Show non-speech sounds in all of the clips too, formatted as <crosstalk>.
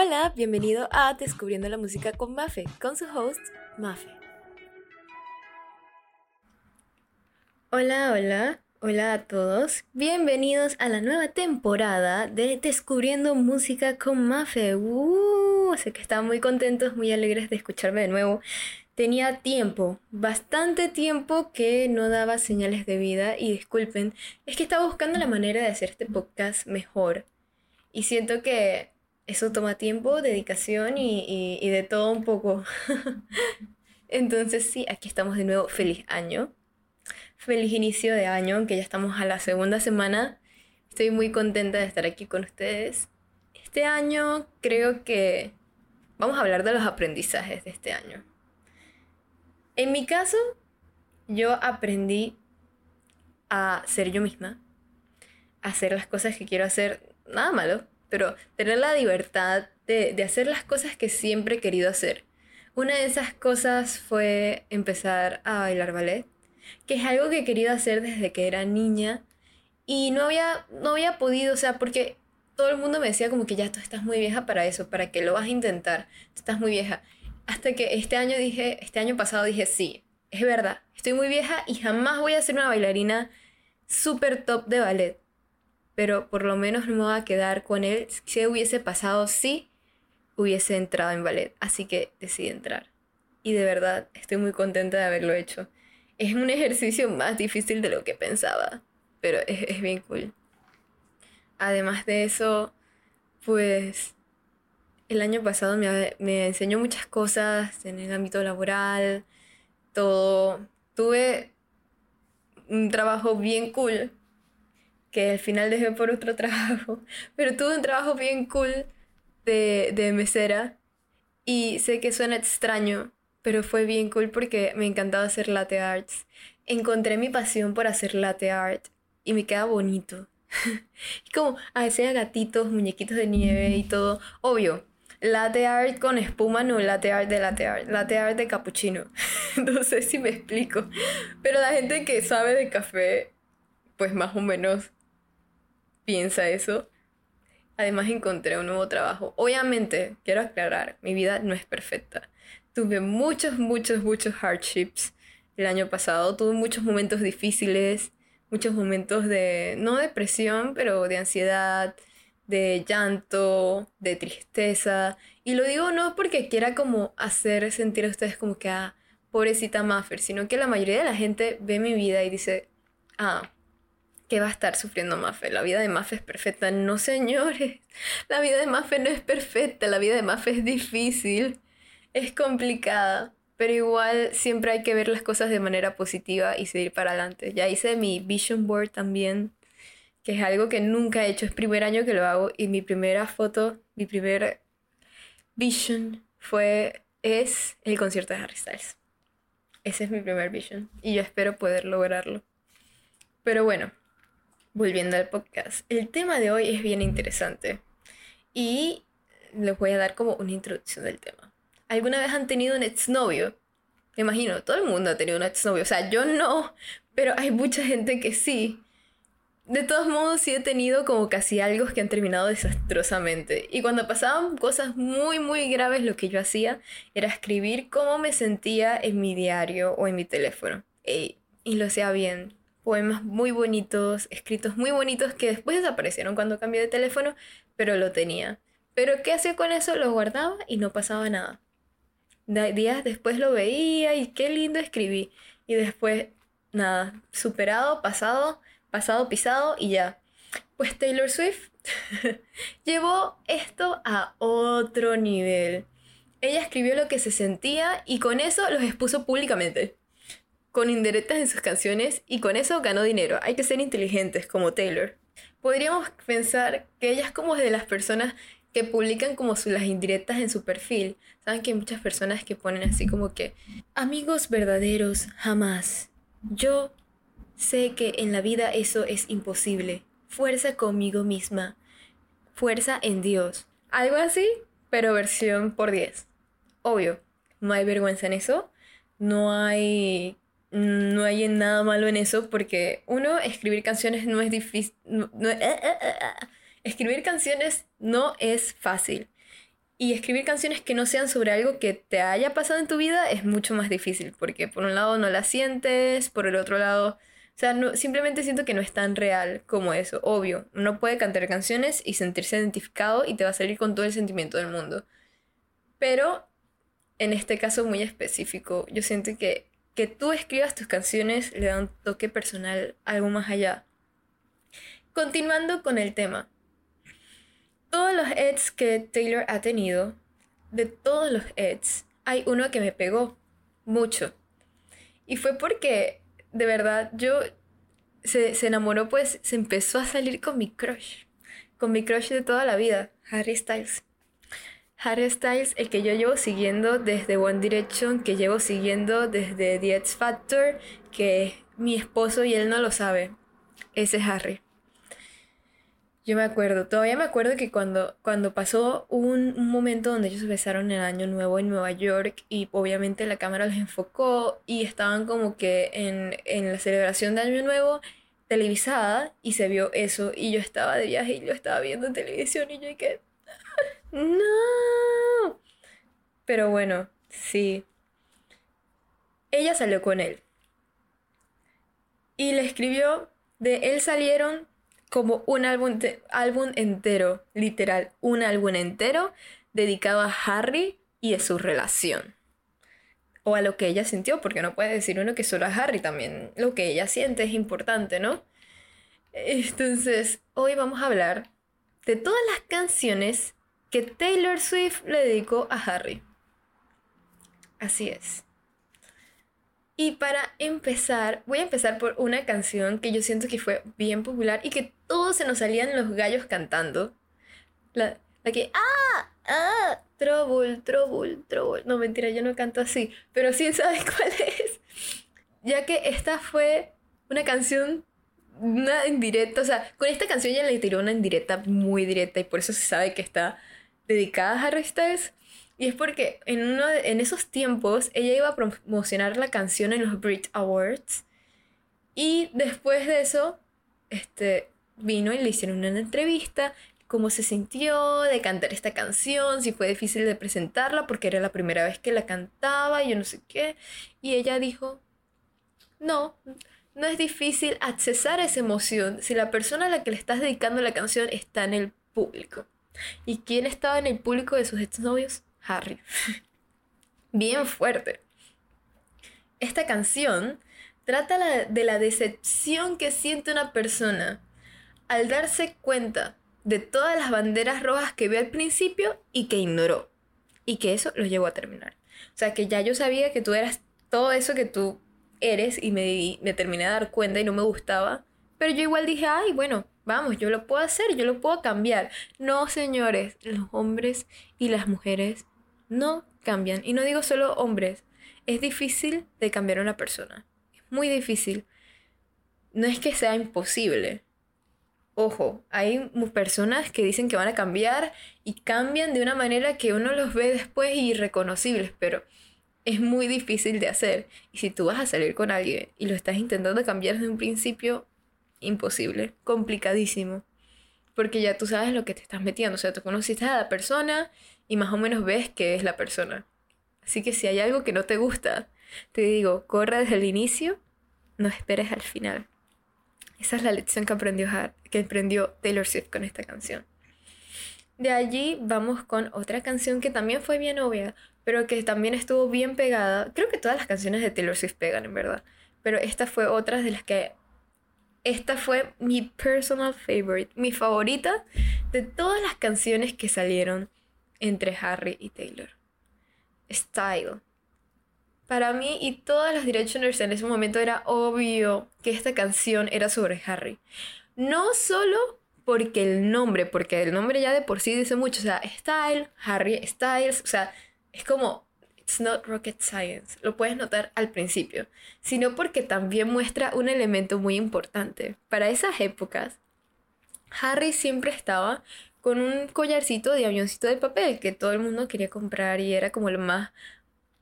Hola, bienvenido a Descubriendo la Música con Mafe, con su host, Mafe. Hola, hola, hola a todos. Bienvenidos a la nueva temporada de Descubriendo Música con Mafe. Uh, sé que están muy contentos, muy alegres de escucharme de nuevo. Tenía tiempo, bastante tiempo que no daba señales de vida y disculpen, es que estaba buscando la manera de hacer este podcast mejor. Y siento que eso toma tiempo, dedicación y, de todo un poco. <laughs> Entonces sí, aquí estamos de nuevo. Feliz año. Feliz inicio de año, aunque ya estamos a la segunda semana. Estoy muy contenta de estar aquí con ustedes. Este año creo que vamos a hablar de los aprendizajes de este año. En mi caso, yo aprendí a ser yo misma, a hacer las cosas que quiero hacer, nada malo, pero tener la libertad de, de hacer las cosas que siempre he querido hacer. Una de esas cosas fue empezar a bailar ballet, que es algo que he querido hacer desde que era niña y no había, no había podido, o sea, porque todo el mundo me decía como que ya tú estás muy vieja para eso, para que lo vas a intentar, tú estás muy vieja. Hasta que este año dije, este año pasado dije, sí, es verdad, estoy muy vieja y jamás voy a ser una bailarina súper top de ballet pero por lo menos no me voy a quedar con él. Si hubiese pasado, sí, hubiese entrado en ballet. Así que decidí entrar. Y de verdad estoy muy contenta de haberlo hecho. Es un ejercicio más difícil de lo que pensaba, pero es, bien cool. Además de eso, pues el año pasado me, me enseñó muchas cosas en el ámbito laboral, todo. Tuve un trabajo bien cool que al final dejé por otro <laughs> trabajo, pero tuve un trabajo bien cool de, de mesera y sé que suena extraño, pero fue bien cool porque me encantaba hacer latte arts. Encontré mi pasión por hacer latte art y me queda bonito. <laughs> y como hacía gatitos, muñequitos de nieve y todo. Obvio, latte art con espuma, no latte art de latte art, latte art de cappuccino. <laughs> no sé si me explico. Pero la gente que sabe de café, pues más o menos piensa eso. Además encontré un nuevo trabajo. Obviamente, quiero aclarar, mi vida no es perfecta. Tuve muchos, muchos, muchos hardships el año pasado. Tuve muchos momentos difíciles, muchos momentos de, no depresión, pero de ansiedad, de llanto, de tristeza. Y lo digo no porque quiera como hacer sentir a ustedes como que, ah, pobrecita Maffer, sino que la mayoría de la gente ve mi vida y dice, ah, que va a estar sufriendo Mafe. La vida de Mafe es perfecta. No, señores. La vida de Mafe no es perfecta. La vida de Mafe es difícil. Es complicada. Pero igual siempre hay que ver las cosas de manera positiva y seguir para adelante. Ya hice mi vision board también, que es algo que nunca he hecho. Es primer año que lo hago y mi primera foto, mi primer vision fue, es el concierto de Harry Styles. Ese es mi primer vision y yo espero poder lograrlo. Pero bueno, volviendo al podcast, el tema de hoy es bien interesante y les voy a dar como una introducción del tema. ¿Alguna vez han tenido un exnovio? Me imagino, todo el mundo ha tenido un exnovio. O sea, yo no, pero hay mucha gente que sí. De todos modos, sí he tenido como casi algo que han terminado desastrosamente. Y cuando pasaban cosas muy, muy graves, lo que yo hacía era escribir cómo me sentía en mi diario o en mi teléfono. y lo hacía bien poemas muy bonitos, escritos muy bonitos que después desaparecieron cuando cambié de teléfono, pero lo tenía. Pero ¿qué hacía con eso? Lo guardaba y no pasaba nada. Días después lo veía y qué lindo escribí. Y después, nada, superado, pasado, pasado, pisado y ya. Pues Taylor Swift <laughs> llevó esto a otro nivel. Ella escribió lo que se sentía y con eso los expuso públicamente con indirectas en sus canciones y con eso ganó dinero. Hay que ser inteligentes como Taylor. Podríamos pensar que ella es como de las personas que publican como las indirectas en su perfil. Saben que hay muchas personas que ponen así como que amigos verdaderos jamás. Yo sé que en la vida eso es imposible. Fuerza conmigo misma. Fuerza en Dios. Algo así, pero versión por 10. Obvio, no hay vergüenza en eso. No hay no hay nada malo en eso porque uno, escribir canciones no es difícil. Eh, eh, eh, escribir canciones no es fácil. Y escribir canciones que no sean sobre algo que te haya pasado en tu vida es mucho más difícil, porque por un lado no la sientes, por el otro lado, o sea, no, simplemente siento que no es tan real como eso, obvio. Uno puede cantar canciones y sentirse identificado y te va a salir con todo el sentimiento del mundo. Pero en este caso muy específico, yo siento que que tú escribas tus canciones le da un toque personal, algo más allá. Continuando con el tema. Todos los ads que Taylor ha tenido, de todos los ads, hay uno que me pegó mucho. Y fue porque, de verdad, yo se, se enamoró, pues se empezó a salir con mi crush. Con mi crush de toda la vida, Harry Styles. Harry Styles, el que yo llevo siguiendo desde One Direction, que llevo siguiendo desde The X Factor, que mi esposo y él no lo sabe. Ese es Harry. Yo me acuerdo, todavía me acuerdo que cuando, cuando pasó un, un, momento donde ellos besaron el año nuevo en Nueva York y obviamente la cámara los enfocó y estaban como que en, en la celebración de año nuevo televisada y se vio eso y yo estaba de viaje y lo estaba viendo en televisión y yo que no. Pero bueno, sí. Ella salió con él. Y le escribió, de él salieron como un álbum, álbum entero, literal, un álbum entero dedicado a Harry y a su relación. O a lo que ella sintió, porque no puede decir uno que solo a Harry también. Lo que ella siente es importante, ¿no? Entonces, hoy vamos a hablar de todas las canciones que Taylor Swift le dedicó a Harry. Así es. Y para empezar, voy a empezar por una canción que yo siento que fue bien popular y que todos se nos salían los gallos cantando. La, la que, ¡ah! ¡ah! Trouble, trouble, trouble. No, mentira, yo no canto así, pero sí <laughs> sabes cuál es. Ya que esta fue una canción una indirecta, o sea, con esta canción ya le tiró una indirecta muy directa y por eso se sabe que está dedicada a Harry Styles. Y es porque en, uno en esos tiempos ella iba a promocionar la canción en los Brit Awards. Y después de eso, este, vino y le hicieron una entrevista. Cómo se sintió de cantar esta canción, si fue difícil de presentarla porque era la primera vez que la cantaba yo no sé qué. Y ella dijo, no, no es difícil accesar esa emoción si la persona a la que le estás dedicando la canción está en el público. ¿Y quién estaba en el público de sus exnovios? Harry. <laughs> Bien fuerte. Esta canción trata de la decepción que siente una persona al darse cuenta de todas las banderas rojas que vio al principio y que ignoró. Y que eso lo llevó a terminar. O sea, que ya yo sabía que tú eras todo eso que tú eres y me, me terminé de dar cuenta y no me gustaba. Pero yo igual dije, ay, bueno, Vamos, yo lo puedo hacer, yo lo puedo cambiar. No, señores, los hombres y las mujeres no cambian. Y no digo solo hombres. Es difícil de cambiar a una persona. Es muy difícil. No es que sea imposible. Ojo, hay personas que dicen que van a cambiar y cambian de una manera que uno los ve después irreconocibles, pero es muy difícil de hacer. Y si tú vas a salir con alguien y lo estás intentando cambiar desde un principio, imposible, complicadísimo. Porque ya tú sabes lo que te estás metiendo. O sea, tú conociste a la persona y más o menos ves que es la persona. Así que si hay algo que no te gusta, te digo, corre desde el inicio, no esperes al final. Esa es la lección que aprendió, que aprendió Taylor Swift con esta canción. De allí vamos con otra canción que también fue bien obvia, pero que también estuvo bien pegada. Creo que todas las canciones de Taylor Swift pegan, en verdad. Pero esta fue otra de las que esta fue mi personal favorite, mi favorita de todas las canciones que salieron entre Harry y Taylor. Style. Para mí y todas las Directioners en ese momento era obvio que esta canción era sobre Harry. No solo porque el nombre, porque el nombre ya de por sí dice mucho, o sea, Style, Harry Styles, o sea, es como It's not rocket science, lo puedes notar al principio, sino porque también muestra un elemento muy importante. Para esas épocas, Harry siempre estaba con un collarcito de avioncito de papel que todo el mundo quería comprar y era como lo más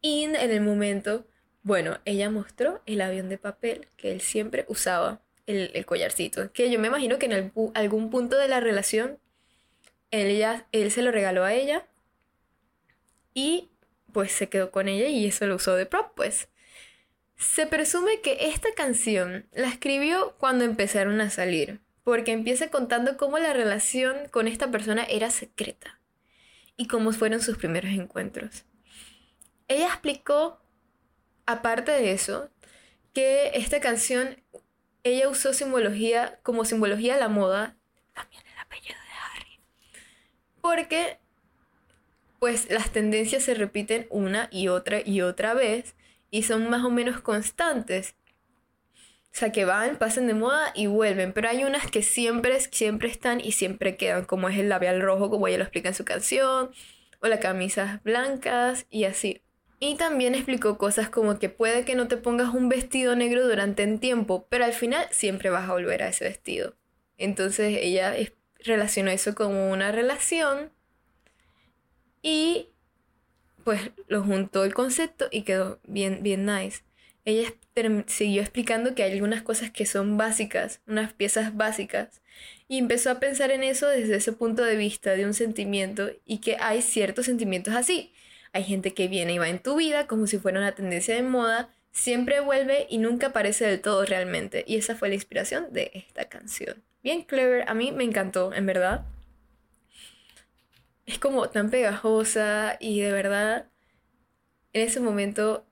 in en el momento. Bueno, ella mostró el avión de papel que él siempre usaba, el, collarcito, que yo me imagino que en algún punto de la relación él, él se lo regaló a ella y pues se quedó con ella y eso lo usó de prop, pues. Se presume que esta canción la escribió cuando empezaron a salir, porque empieza contando cómo la relación con esta persona era secreta y cómo fueron sus primeros encuentros. Ella explicó, aparte de eso, que esta canción ella usó simbología como simbología de la moda, también el apellido de Harry, porque pues las tendencias se repiten una y otra y otra vez y son más o menos constantes. O sea, que van, pasan de moda y vuelven, pero hay unas que siempre, siempre están y siempre quedan, como es el labial rojo, como ella lo explica en su canción, o las camisas blancas y así. Y también explicó cosas como que puede que no te pongas un vestido negro durante un tiempo, pero al final siempre vas a volver a ese vestido. Entonces ella relacionó eso como una relación y pues lo juntó el concepto y quedó bien, bien nice. Ella siguió explicando que hay algunas cosas que son básicas, unas piezas básicas, y empezó a pensar en eso desde ese punto de vista de un sentimiento y que hay ciertos sentimientos así. Hay gente que viene y va en tu vida como si fuera una tendencia de moda, siempre vuelve y nunca aparece del todo realmente. Y esa fue la inspiración de esta canción. Bien clever, a mí me encantó, en verdad es como tan pegajosa y de verdad en ese momento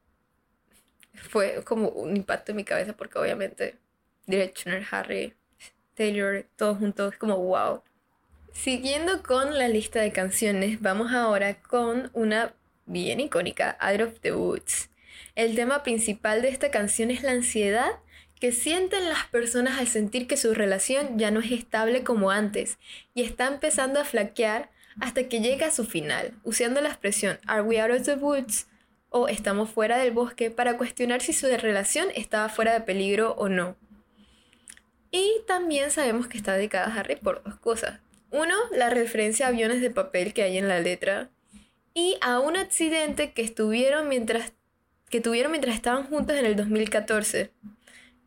fue como un impacto en mi cabeza porque obviamente Directioner, Harry, Taylor, todos juntos, es como wow. Siguiendo con la lista de canciones, vamos ahora con una bien icónica, Out of the Woods. El tema principal de esta canción es la ansiedad que sienten las personas al sentir que su relación ya no es estable como antes y está empezando a flaquear hasta que llega a su final, usando la expresión Are we out of the woods? o estamos fuera del bosque para cuestionar si su relación estaba fuera de peligro o no. Y también sabemos que está dedicada a Harry por dos cosas. Uno, la referencia a aviones de papel que hay en la letra. Y a un accidente que, estuvieron mientras, que tuvieron mientras estaban juntos en el 2014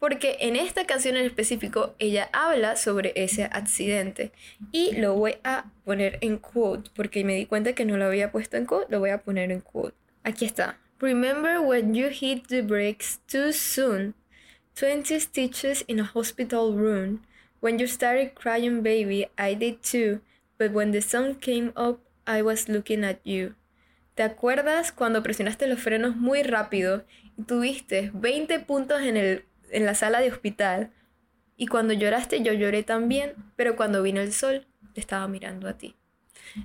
porque en esta canción en específico ella habla sobre ese accidente y lo voy a poner en quote porque me di cuenta que no lo había puesto en quote, lo voy a poner en quote. Aquí está. Remember when you hit the brakes too soon. 20 stitches in a hospital room. When you started crying, baby, I did too. But when the sun came up, I was looking at you. ¿Te acuerdas cuando presionaste los frenos muy rápido y tuviste 20 puntos en el en la sala de hospital y cuando lloraste yo lloré también, pero cuando vino el sol te estaba mirando a ti.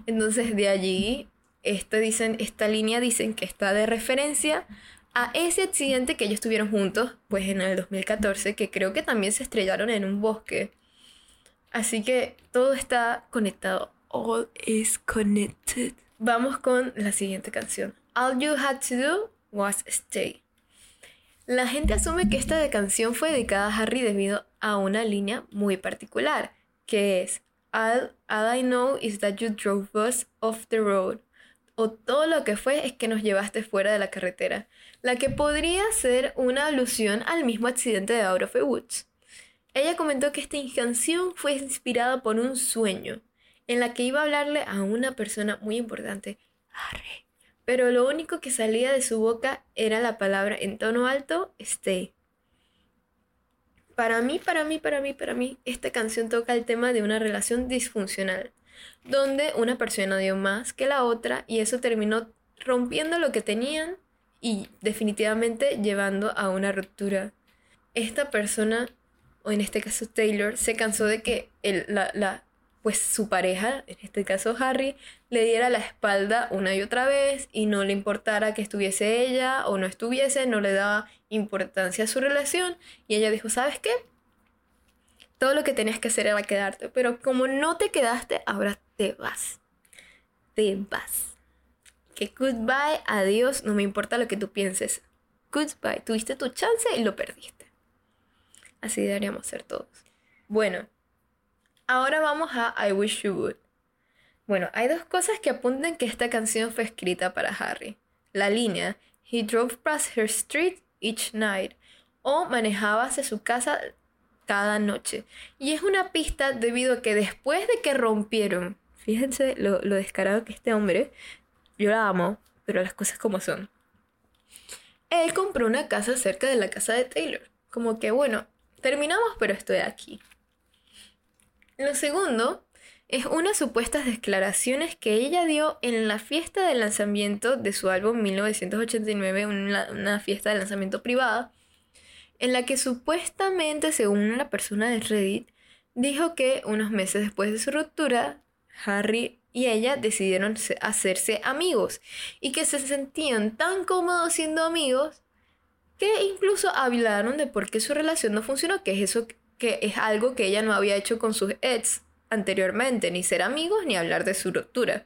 Entonces de allí este dicen, esta línea dicen que está de referencia a ese accidente que ellos tuvieron juntos, pues en el 2014, que creo que también se estrellaron en un bosque. Así que todo está conectado. All is connected. Vamos con la siguiente canción. All you had to do was stay. La gente asume que esta canción fue dedicada a Harry debido a una línea muy particular, que es All, I know is that you drove us off the road. O todo lo que fue es que nos llevaste fuera de la carretera, la que podría ser una alusión al mismo accidente de Out of the Woods. Ella comentó que esta canción fue inspirada por un sueño, en la que iba a hablarle a una persona muy importante, Harry, pero lo único que salía de su boca era la palabra en tono alto, stay. Para mí, para mí, para mí, para mí, esta canción toca el tema de una relación disfuncional, donde una persona dio más que la otra y eso terminó rompiendo lo que tenían y definitivamente llevando a una ruptura. Esta persona, o en este caso Taylor, se cansó de que el, la, la, pues su pareja, en este caso Harry, le diera la espalda una y otra vez y no le importara que estuviese ella o no estuviese, no le daba importancia a su relación y ella dijo, ¿sabes qué? Todo lo que tenías que hacer era quedarte, pero como no te quedaste, ahora te vas. Te vas. Que goodbye, adiós, no me importa lo que tú pienses. Goodbye, tuviste tu chance y lo perdiste. Así deberíamos ser todos. Bueno, Ahora vamos a I Wish You Would. Bueno, hay dos cosas que apuntan que esta canción fue escrita para Harry. La línea He drove past her street each night o manejaba hacia su casa cada noche. Y es una pista debido a que después de que rompieron, fíjense lo, lo descarado que este hombre, yo la amo, pero las cosas como son. Él compró una casa cerca de la casa de Taylor. Como que, bueno, terminamos, pero estoy aquí. Lo segundo es unas supuestas declaraciones que ella dio en la fiesta de lanzamiento de su álbum 1989, una, una fiesta de lanzamiento privada, en la que supuestamente, según una persona de Reddit, dijo que unos meses después de su ruptura, Harry y ella decidieron hacerse amigos y que se sentían tan cómodos siendo amigos que incluso hablaron de por qué su relación no funcionó, que es eso que es algo que ella no había hecho con sus ex anteriormente, ni ser amigos ni hablar de su ruptura.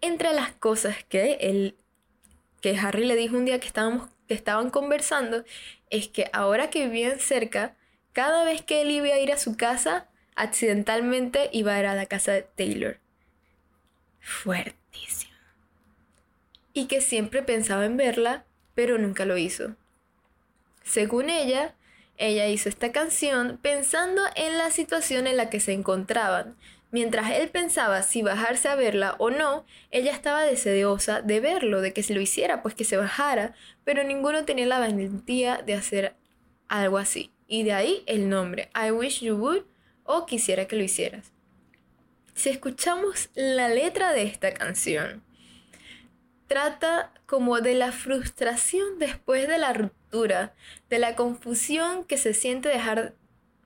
Entre las cosas que él que Harry le dijo un día que estábamos que estaban conversando es que ahora que vivían cerca, cada vez que él iba a ir a su casa, accidentalmente iba a ir a la casa de Taylor. Fuertísimo. Y que siempre pensaba en verla, pero nunca lo hizo. Según ella, ella hizo esta canción pensando en la situación en la que se encontraban. Mientras él pensaba si bajarse a verla o no, ella estaba deseosa de verlo, de que se lo hiciera, pues que se bajara, pero ninguno tenía la valentía de hacer algo así. Y de ahí el nombre, I Wish You Would o Quisiera que lo hicieras. Si escuchamos la letra de esta canción, trata como de la frustración después de la ruptura, de la confusión que se siente dejar,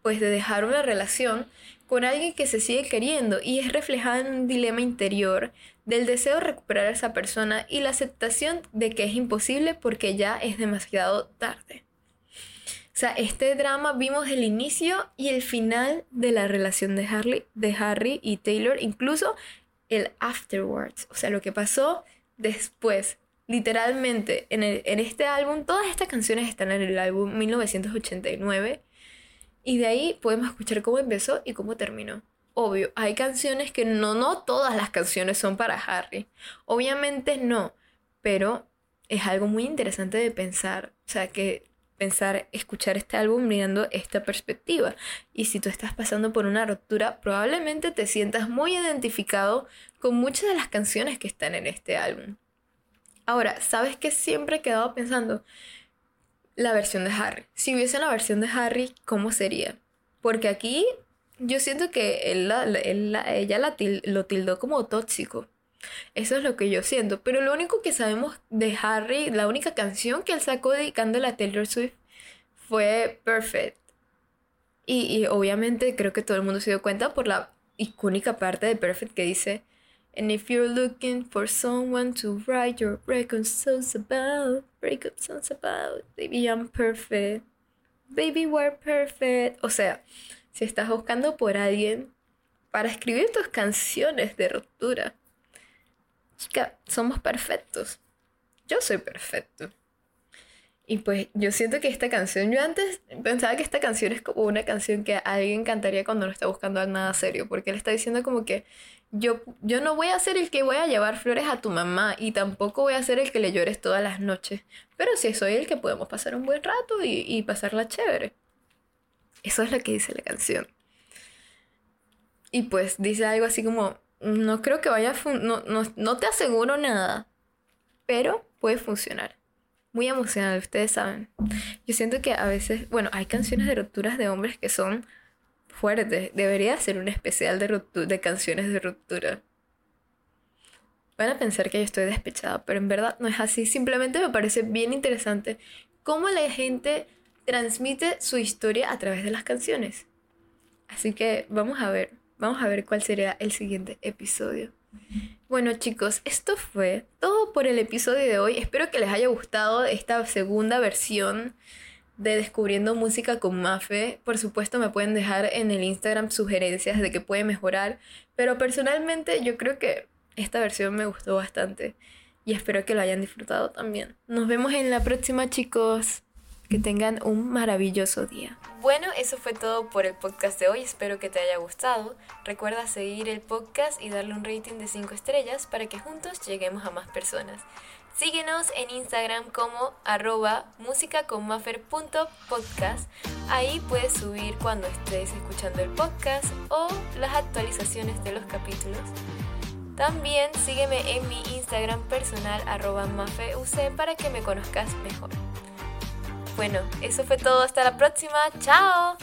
pues de dejar una relación con alguien que se sigue queriendo y es reflejada en un dilema interior del deseo de recuperar a esa persona y la aceptación de que es imposible porque ya es demasiado tarde. O sea, este drama vimos el inicio y el final de la relación de Harry, de Harry y Taylor, incluso el afterwards, o sea, lo que pasó después. Literalmente, en, en este álbum, todas estas canciones están en el álbum 1989 y de ahí podemos escuchar cómo empezó y cómo terminó. Obvio, hay canciones que no, no todas las canciones son para Harry. Obviamente no, pero es algo muy interesante de pensar. O sea, que pensar, escuchar este álbum mirando esta perspectiva. Y si tú estás pasando por una ruptura, probablemente te sientas muy identificado con muchas de las canciones que están en este álbum. Ahora, ¿sabes qué siempre he quedado pensando? La versión de Harry. Si hubiese una versión de Harry, ¿cómo sería? Porque aquí yo siento que él, ella la lo tildó como tóxico. Eso es lo que yo siento. Pero lo único que sabemos de Harry, la única canción que él sacó dedicándole a Taylor Swift fue Perfect. Y, y, obviamente creo que todo el mundo se dio cuenta por la icónica parte de Perfect que dice And if you're looking for someone to write your breakup songs about, breakup songs about, baby I'm perfect, baby we're perfect. O sea, si estás buscando por alguien para escribir tus canciones de ruptura, chica, somos perfectos. Yo soy perfecto. Y pues yo siento que esta canción, yo antes pensaba que esta canción es como una canción que alguien cantaría cuando no está buscando nada serio, porque él está diciendo como que yo, yo no voy a ser el que voy a llevar flores a tu mamá y tampoco voy a ser el que le llores todas las noches, pero sí soy el que podemos pasar un buen rato y, y pasarla chévere. Eso es lo que dice la canción. Y pues dice algo así como, no creo que vaya a no, no, te aseguro nada, pero puede funcionar. Muy emocional, ustedes saben. Yo siento que a veces, bueno, hay canciones de rupturas de hombres que son fuertes. Debería ser un especial de, de canciones de ruptura. Van a pensar que yo estoy despechada, pero en verdad no es así. Simplemente me parece bien interesante cómo la gente transmite su historia a través de las canciones. Así que vamos a ver. Vamos a ver cuál sería el siguiente episodio. Bueno chicos, esto fue todo por el episodio de hoy. Espero que les haya gustado esta segunda versión de Descubriendo Música con Mafe. Por supuesto me pueden dejar en el Instagram sugerencias de que puede mejorar. Pero personalmente yo creo que esta versión me gustó bastante. Y espero que lo hayan disfrutado también. Nos vemos en la próxima chicos. Que tengan un maravilloso día. Bueno, eso fue todo por el podcast de hoy. Espero que te haya gustado. Recuerda seguir el podcast y darle un rating de 5 estrellas para que juntos lleguemos a más personas. Síguenos en Instagram como arroba musicaconmafer.podcast. Ahí puedes subir cuando estés escuchando el podcast o las actualizaciones de los capítulos. También sígueme en mi Instagram personal arroba mafeuc para que me conozcas mejor. Bueno, eso fue todo. Hasta la próxima. ¡Chao!